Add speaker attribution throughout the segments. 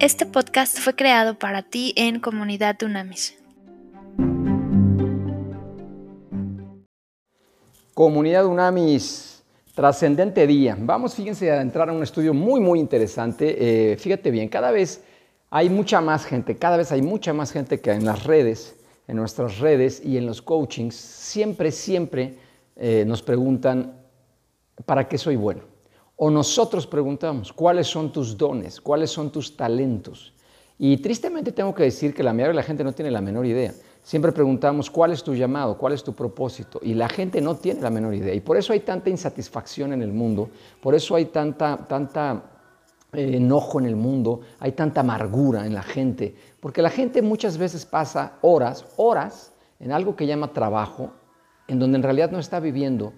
Speaker 1: Este podcast fue creado para ti en Comunidad Unamis.
Speaker 2: Comunidad Unamis, trascendente día. Vamos, fíjense, a entrar a un estudio muy, muy interesante. Eh, fíjate bien, cada vez hay mucha más gente, cada vez hay mucha más gente que en las redes, en nuestras redes y en los coachings, siempre, siempre eh, nos preguntan, ¿para qué soy bueno? O nosotros preguntamos, ¿cuáles son tus dones? ¿Cuáles son tus talentos? Y tristemente tengo que decir que la mayoría de la gente no tiene la menor idea. Siempre preguntamos, ¿cuál es tu llamado? ¿Cuál es tu propósito? Y la gente no tiene la menor idea. Y por eso hay tanta insatisfacción en el mundo, por eso hay tanta, tanta eh, enojo en el mundo, hay tanta amargura en la gente, porque la gente muchas veces pasa horas, horas en algo que llama trabajo, en donde en realidad no está viviendo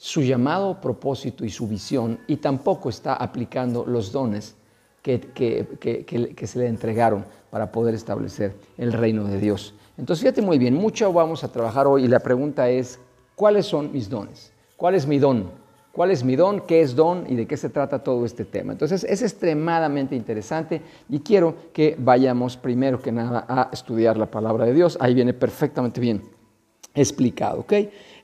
Speaker 2: su llamado, propósito y su visión y tampoco está aplicando los dones que, que, se le entregaron para poder establecer el reino de Dios. Entonces, fíjate muy bien, mucho vamos a trabajar hoy y la pregunta es, ¿cuáles son mis dones? ¿Cuál es mi don? ¿Cuál es mi don? ¿Qué es don? ¿Y de qué se trata todo este tema? Entonces, es extremadamente interesante y quiero que vayamos primero que nada a estudiar la palabra de Dios. Ahí viene perfectamente bien explicado, ¿ok?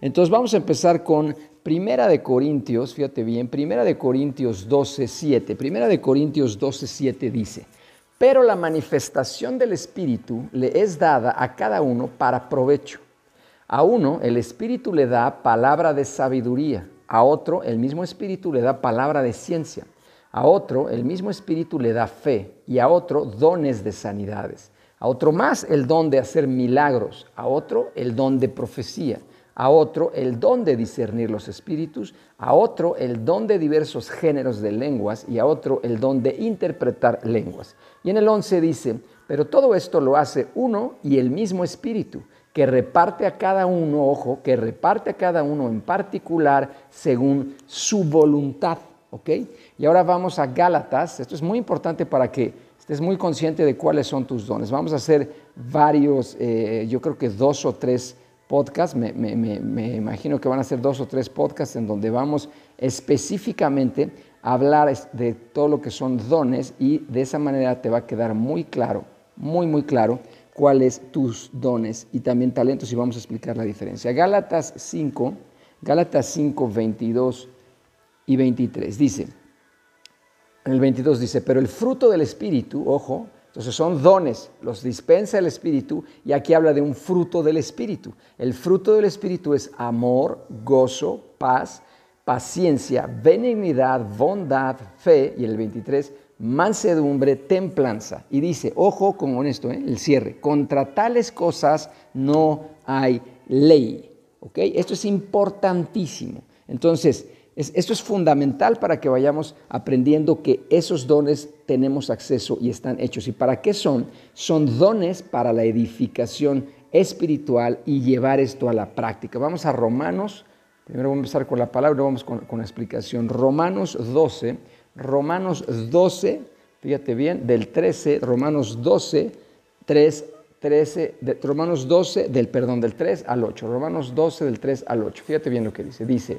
Speaker 2: Entonces, vamos a empezar con Primera de Corintios, fíjate bien, Primera de Corintios 12, 7. Primera de Corintios 12, 7 dice, pero la manifestación del Espíritu le es dada a cada uno para provecho. A uno el Espíritu le da palabra de sabiduría, a otro el mismo Espíritu le da palabra de ciencia, a otro el mismo Espíritu le da fe y a otro dones de sanidades, a otro más el don de hacer milagros, a otro el don de profecía a otro el don de discernir los espíritus, a otro el don de diversos géneros de lenguas y a otro el don de interpretar lenguas. Y en el 11 dice, pero todo esto lo hace uno y el mismo espíritu, que reparte a cada uno, ojo, que reparte a cada uno en particular según su voluntad. ¿Ok? Y ahora vamos a Gálatas, esto es muy importante para que estés muy consciente de cuáles son tus dones. Vamos a hacer varios, eh, yo creo que dos o tres podcast, me, imagino que van a ser dos o tres podcasts en donde vamos específicamente a hablar de todo lo que son dones y de esa manera te va a quedar muy claro, muy, muy claro cuáles tus dones y también talentos y vamos a explicar la diferencia. Gálatas 5, Gálatas 5, 22 y 23 dice, en el 22 dice, pero el fruto del Espíritu, ojo, entonces son dones, los dispensa el Espíritu y aquí habla de un fruto del Espíritu. El fruto del Espíritu es amor, gozo, paz, paciencia, benignidad, bondad, fe y el 23, mansedumbre, templanza. Y dice, ojo con esto, ¿eh? el cierre, contra tales cosas no hay ley. ¿ok? Esto es importantísimo. Entonces, esto es fundamental para que vayamos aprendiendo que esos dones tenemos acceso y están hechos. ¿Y para qué son? Son dones para la edificación espiritual y llevar esto a la práctica. Vamos a Romanos, primero vamos a empezar con la palabra, vamos con, la explicación. Romanos 12, Romanos 12, fíjate bien, del 13, Romanos 12, 3 13, de, Romanos 12, del perdón, del 3 al 8, Romanos 12 del 3 al 8. Fíjate bien lo que dice. Dice,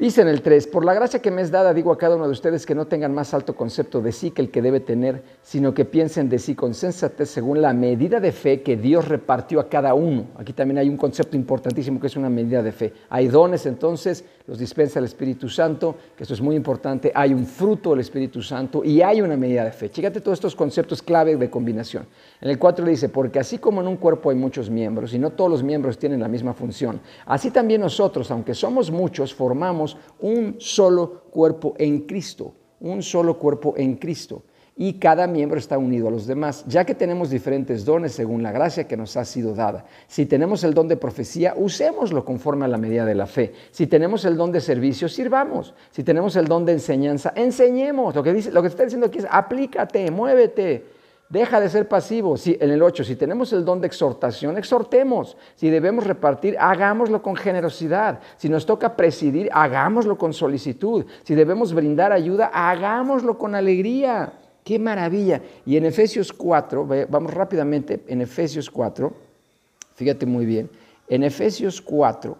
Speaker 2: Dice en el 3, por la gracia que me es dada, digo a cada uno de ustedes que no tengan más alto concepto de sí que el que debe tener, sino que piensen de sí con sensatez según la medida de fe que Dios repartió a cada uno. Aquí también hay un concepto importantísimo que es una medida de fe. Hay dones entonces, los dispensa el Espíritu Santo, que esto es muy importante, hay un fruto del Espíritu Santo y hay una medida de fe. Chígate todos estos conceptos clave de combinación. En el 4 le dice, porque así como en un cuerpo hay muchos miembros y no todos los miembros tienen la misma función, así también nosotros, aunque somos muchos, formamos un solo cuerpo en Cristo, un solo cuerpo en Cristo. Y cada miembro está unido a los demás, ya que tenemos diferentes dones según la gracia que nos ha sido dada. Si tenemos el don de profecía, usémoslo conforme a la medida de la fe. Si tenemos el don de servicio, sirvamos. Si tenemos el don de enseñanza, enseñemos. Lo que, está diciendo aquí es, aplícate, muévete. Deja de ser pasivo. Si, en el 8, si tenemos el don de exhortación, exhortemos. Si debemos repartir, hagámoslo con generosidad. Si nos toca presidir, hagámoslo con solicitud. Si debemos brindar ayuda, hagámoslo con alegría. ¡Qué maravilla! Y en Efesios 4, vamos rápidamente, en Efesios 4, fíjate muy bien, en Efesios 4,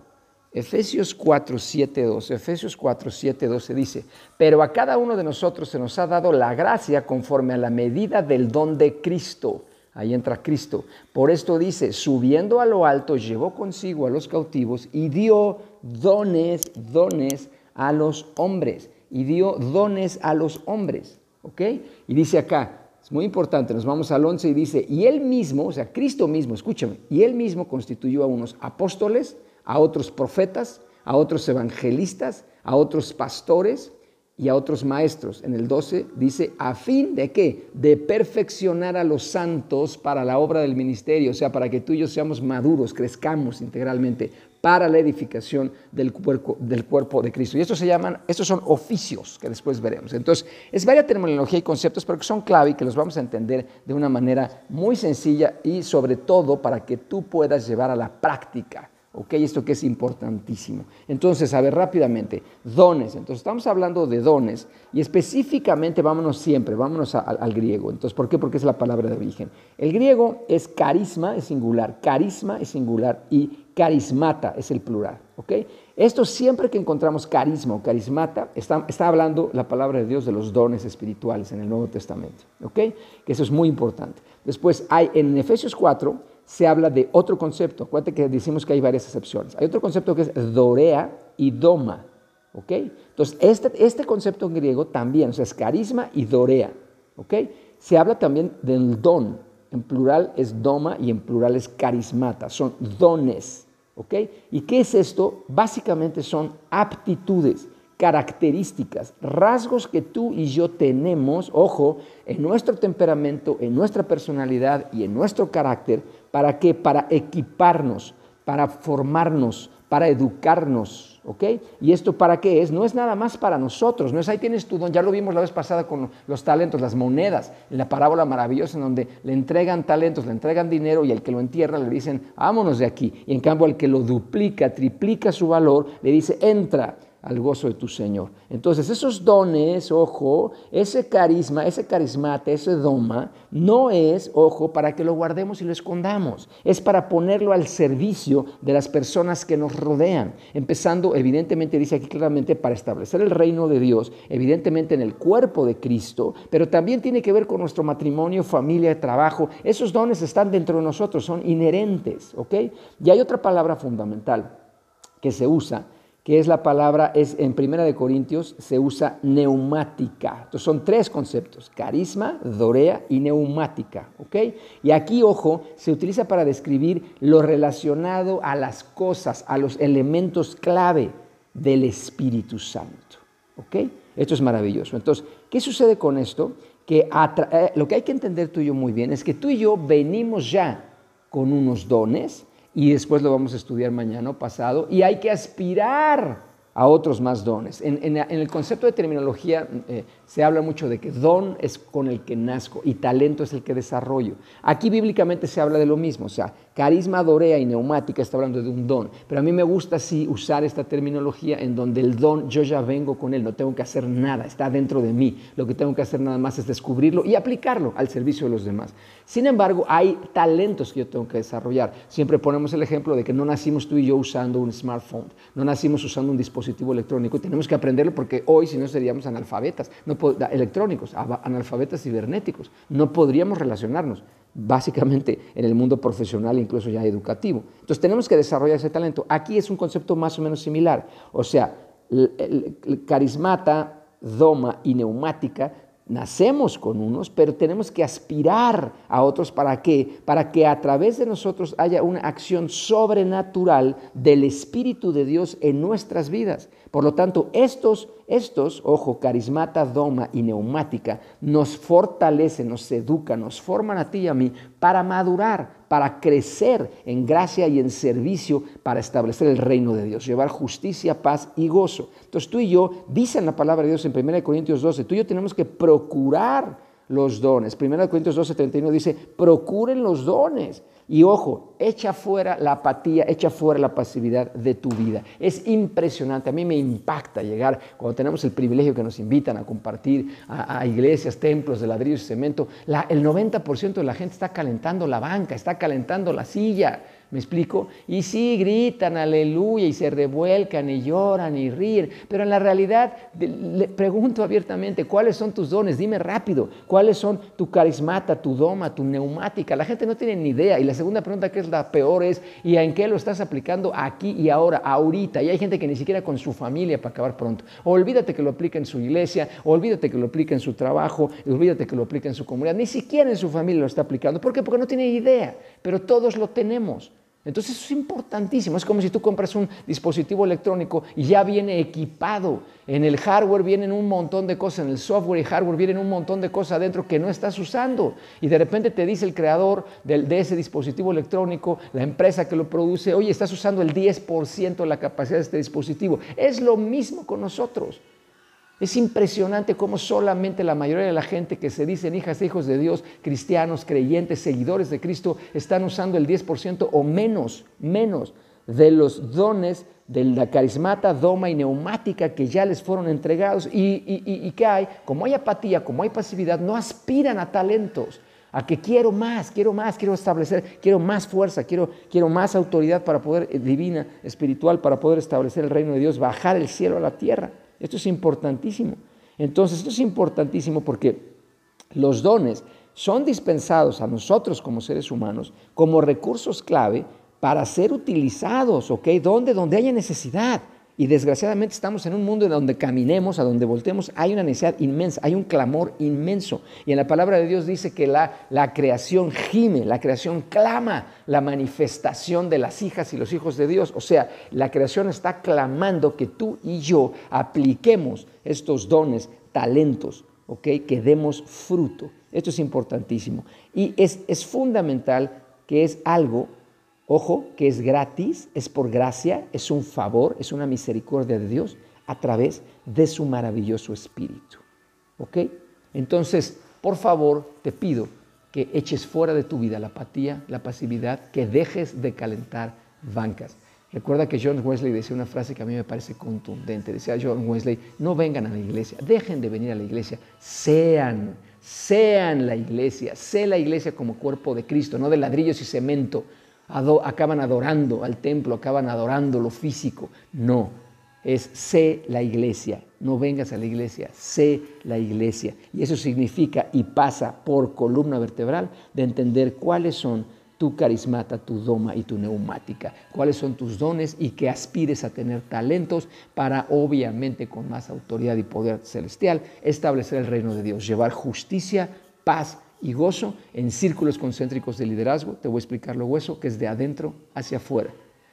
Speaker 2: Efesios 4, 7, 12. Efesios 4, 7, 12 dice, pero a cada uno de nosotros se nos ha dado la gracia conforme a la medida del don de Cristo. Ahí entra Cristo. Por esto dice, subiendo a lo alto, llevó consigo a los cautivos y dio dones, dones a los hombres. Y dio dones a los hombres. ¿Ok? Y dice acá, es muy importante, nos vamos al 11 y dice, y él mismo, o sea, Cristo mismo, escúchame, y él mismo constituyó a unos apóstoles, a otros profetas, a otros evangelistas, a otros pastores y a otros maestros. En el 12 dice, a fin de qué? De perfeccionar a los santos para la obra del ministerio, o sea, para que tú y yo seamos maduros, crezcamos integralmente para la edificación del cuerpo, del cuerpo de Cristo. Y estos se llaman, estos son oficios que después veremos. Entonces, es varias terminología y conceptos, pero que son clave y que los vamos a entender de una manera muy sencilla y sobre todo para que tú puedas llevar a la práctica ¿Ok? Esto que es importantísimo. Entonces, a ver rápidamente, dones. Entonces, estamos hablando de dones y específicamente vámonos siempre, vámonos al griego. Entonces, ¿por qué? Porque es la palabra de origen. El griego es carisma, es singular, carisma es singular y carismata es el plural. ¿Ok? Esto siempre que encontramos carisma o carismata, está, está hablando la palabra de Dios de los dones espirituales en el Nuevo Testamento. ¿Ok? Que eso es muy importante. Después, hay en Efesios 4 se habla de otro concepto. Acuérdate que decimos que hay varias excepciones. Hay otro concepto que es dorea y doma. Entonces, este, este concepto en griego también, o sea, es carisma y dorea. Se habla también del don. En plural es doma y en plural es carismata. Son dones. ¿Y qué es esto? Básicamente son aptitudes características, rasgos que tú y yo tenemos, ojo, en nuestro temperamento, en nuestra personalidad y en nuestro carácter, ¿para qué? Para equiparnos, para formarnos, para educarnos, ¿ok? ¿Y esto para qué es? No es nada más para nosotros, no es ahí tienes tu don, ya lo vimos la vez pasada con los talentos, las monedas, en la parábola maravillosa en donde le entregan talentos, le entregan dinero y al que lo entierra le dicen, vámonos de aquí, y en cambio al que lo duplica, triplica su valor, le dice, entra al gozo de tu Señor. Entonces, esos dones, ojo, ese carisma, ese carismate, ese doma, no es, ojo, para que lo guardemos y lo escondamos. Es para ponerlo al servicio de las personas que nos rodean. Empezando, evidentemente, dice aquí claramente, para establecer el reino de Dios, evidentemente en el cuerpo de Cristo, pero también tiene que ver con nuestro matrimonio, familia, trabajo. Esos dones están dentro de nosotros, son inherentes, ¿ok? Y hay otra palabra fundamental que se usa que es la palabra, es en Primera de Corintios se usa neumática. Entonces son tres conceptos, carisma, dorea y neumática. Y aquí, ojo, se utiliza para describir lo relacionado a las cosas, a los elementos clave del Espíritu Santo. Esto es maravilloso. Entonces, ¿qué sucede con esto? Que eh, lo que hay que entender tú y yo muy bien es que tú y yo venimos ya con unos dones, y después lo vamos a estudiar mañana o pasado, y hay que aspirar a otros más dones. En, el concepto de terminología eh, se habla mucho de que don es con el que nazco y talento es el que desarrollo. Aquí bíblicamente se habla de lo mismo, carisma, dorea y neumática está hablando de un don, pero a mí me gusta sí usar esta terminología en donde el don yo ya vengo con él, no tengo que hacer nada, está dentro de mí, lo que tengo que hacer nada más es descubrirlo y aplicarlo al servicio de los demás. Sin embargo, hay talentos que yo tengo que desarrollar. Siempre ponemos el ejemplo de que no nacimos tú y yo usando un smartphone, no nacimos usando un dispositivo electrónico y tenemos que aprenderlo porque hoy si no seríamos analfabetas. Electrónicos, analfabetas cibernéticos. No podríamos relacionarnos básicamente en el mundo profesional incluso ya educativo. Entonces tenemos que desarrollar ese talento. Aquí es un concepto más o menos similar. O sea, el carismata, doma y neumática Nacemos con unos, pero tenemos que aspirar a otros para qué? Para que a través de nosotros haya una acción sobrenatural del Espíritu de Dios en nuestras vidas. Por lo tanto, estos, estos, ojo, carismata, doma y neumática, nos fortalecen, nos educan, nos forman a ti y a mí para madurar, para crecer en gracia y en servicio, para establecer el reino de Dios, llevar justicia, paz y gozo. Entonces tú y yo, dicen la palabra de Dios en 1 Corintios 12, tú y yo tenemos que procurar los dones. 1 Corintios 12, 31 dice, procuren los dones. Y ojo, echa fuera la apatía, echa fuera la pasividad de tu vida. Es impresionante, a mí me impacta llegar cuando tenemos el privilegio que nos invitan a compartir a, iglesias, templos de ladrillo y cemento. el 90% de la gente está calentando la banca, está calentando la silla. ¿Me explico? Y sí, gritan aleluya y se revuelcan y lloran y ríen, pero en la realidad le pregunto abiertamente, ¿cuáles son tus dones? Dime rápido, ¿cuáles son tu carismata, tu doma, tu neumática? La gente no tiene ni idea. Y la segunda pregunta que es la peor es, ¿y en qué lo estás aplicando aquí y ahora, ahorita? Y hay gente que ni siquiera con su familia para acabar pronto. Olvídate que lo aplique en su iglesia, olvídate que lo aplique en su trabajo, olvídate que lo aplique en su comunidad. Ni siquiera en su familia lo está aplicando. ¿Por qué? Porque no tiene idea, pero todos lo tenemos. Entonces eso es importantísimo. Es como si tú compras un dispositivo electrónico y ya viene equipado. En el hardware vienen un montón de cosas, en el software y hardware vienen un montón de cosas adentro que no estás usando. Y de repente te dice el creador de, de ese dispositivo electrónico, la empresa que lo produce, oye, estás usando el 10% de la capacidad de este dispositivo. Es lo mismo con nosotros. Es impresionante cómo solamente la mayoría de la gente que se dicen hijas e hijos de Dios, cristianos, creyentes, seguidores de Cristo, están usando el 10% o menos, menos de los dones de la carismata, doma y neumática que ya les fueron entregados. Y, y, que hay, como hay apatía, como hay pasividad, no aspiran a talentos a que quiero más, quiero más, quiero establecer, quiero más fuerza, quiero, quiero más autoridad para poder, eh, divina, espiritual, para poder establecer el reino de Dios, bajar el cielo a la tierra. Esto es importantísimo. Entonces, esto es importantísimo porque los dones son dispensados a nosotros como seres humanos como recursos clave para ser utilizados, ¿ok? ¿Dónde? Donde haya necesidad. Y desgraciadamente estamos en un mundo en donde caminemos, a donde voltemos, hay una necesidad inmensa, hay un clamor inmenso. Y en la palabra de Dios dice que la, la creación gime, la creación clama la manifestación de las hijas y los hijos de Dios. O sea, la creación está clamando que tú y yo apliquemos estos dones, talentos, ¿ok? Que demos fruto. Esto es importantísimo. Y es, es fundamental que es algo Ojo, que es gratis, es por gracia, es un favor, es una misericordia de Dios a través de su maravilloso espíritu. ¿Ok? Entonces, por favor, te pido que eches fuera de tu vida la apatía, la pasividad, que dejes de calentar bancas. Recuerda que John Wesley decía una frase que a mí me parece contundente. Decía John Wesley, no vengan a la iglesia, dejen de venir a la iglesia, sean, sean la iglesia, sé la iglesia como cuerpo de Cristo, no de ladrillos y cemento, acaban adorando al templo, acaban adorando lo físico. No, es sé la iglesia, no vengas a la iglesia, sé la iglesia. Y eso significa y pasa por columna vertebral de entender cuáles son tu carismata, tu doma y tu neumática, cuáles son tus dones y que aspires a tener talentos para, obviamente, con más autoridad y poder celestial, establecer el reino de Dios, llevar justicia, paz, y gozo en círculos concéntricos de liderazgo. Te voy a explicar lo hueso, que es de adentro hacia afuera.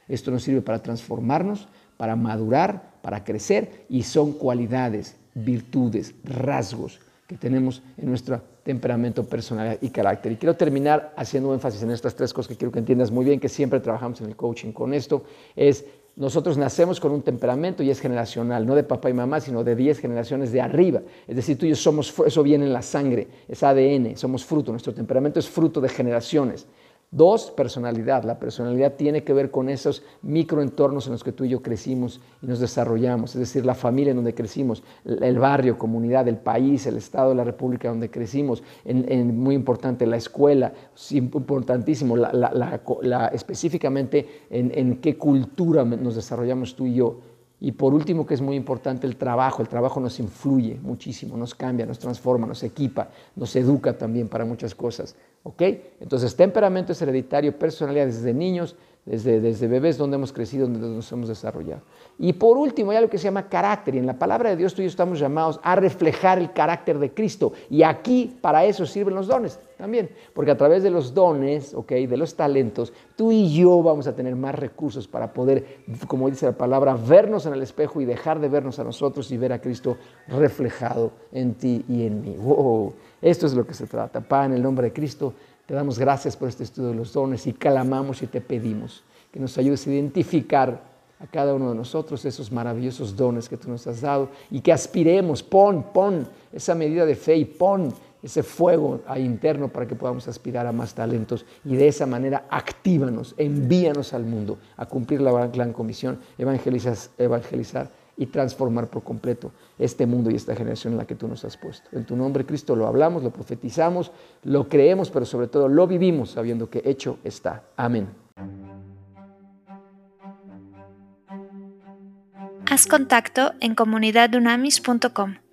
Speaker 2: Esto nos sirve para transformarnos, para madurar, para crecer y son cualidades, virtudes, rasgos que tenemos en nuestro temperamento, personalidad y carácter. Y quiero terminar haciendo énfasis en estas tres cosas que quiero que entiendas muy bien, que siempre trabajamos en el coaching con esto, es nosotros nacemos con un temperamento y es generacional, no de papá y mamá, sino de 10 generaciones de arriba. Es decir, tú y yo somos, eso viene en la sangre, es ADN, somos fruto, nuestro temperamento es fruto de generaciones. Dos, personalidad. La personalidad tiene que ver con esos microentornos en los que tú y yo crecimos y nos desarrollamos, es decir, la familia en donde crecimos, el barrio, comunidad, el país, el estado, la república donde crecimos, en, muy importante la escuela, importantísimo, la, específicamente en, en qué cultura nos desarrollamos tú y yo. Y por último, que es muy importante, el trabajo. El trabajo nos influye muchísimo, nos cambia, nos transforma, nos equipa, nos educa también para muchas cosas. ¿Ok? Entonces, temperamento es hereditario, personalidad desde niños, desde, desde bebés donde hemos crecido, donde nos hemos desarrollado. Y por último, hay algo que se llama carácter. Y en la palabra de Dios tú y yo estamos llamados a reflejar el carácter de Cristo. Y aquí para eso sirven los dones también. Porque a través de los dones, ¿ok? De los talentos, tú y yo vamos a tener más recursos para poder, como dice la palabra, vernos en el espejo y dejar de vernos a nosotros y ver a Cristo reflejado en ti y en mí. Wow. Esto es lo que se trata. Padre, en el nombre de Cristo, te damos gracias por este estudio de los dones y clamamos y te pedimos que nos ayudes a identificar a cada uno de nosotros esos maravillosos dones que tú nos has dado y que aspiremos, pon, pon esa medida de fe y pon ese fuego interno para que podamos aspirar a más talentos y de esa manera actívanos, envíanos al mundo a cumplir la gran comisión, evangelizar, evangelizar y transformar por completo este mundo y esta generación en la que tú nos has puesto. En tu nombre, Cristo, lo hablamos, lo profetizamos, lo creemos, pero sobre todo lo vivimos sabiendo que hecho está. Amén.
Speaker 1: Haz contacto en comunidadunamis.com.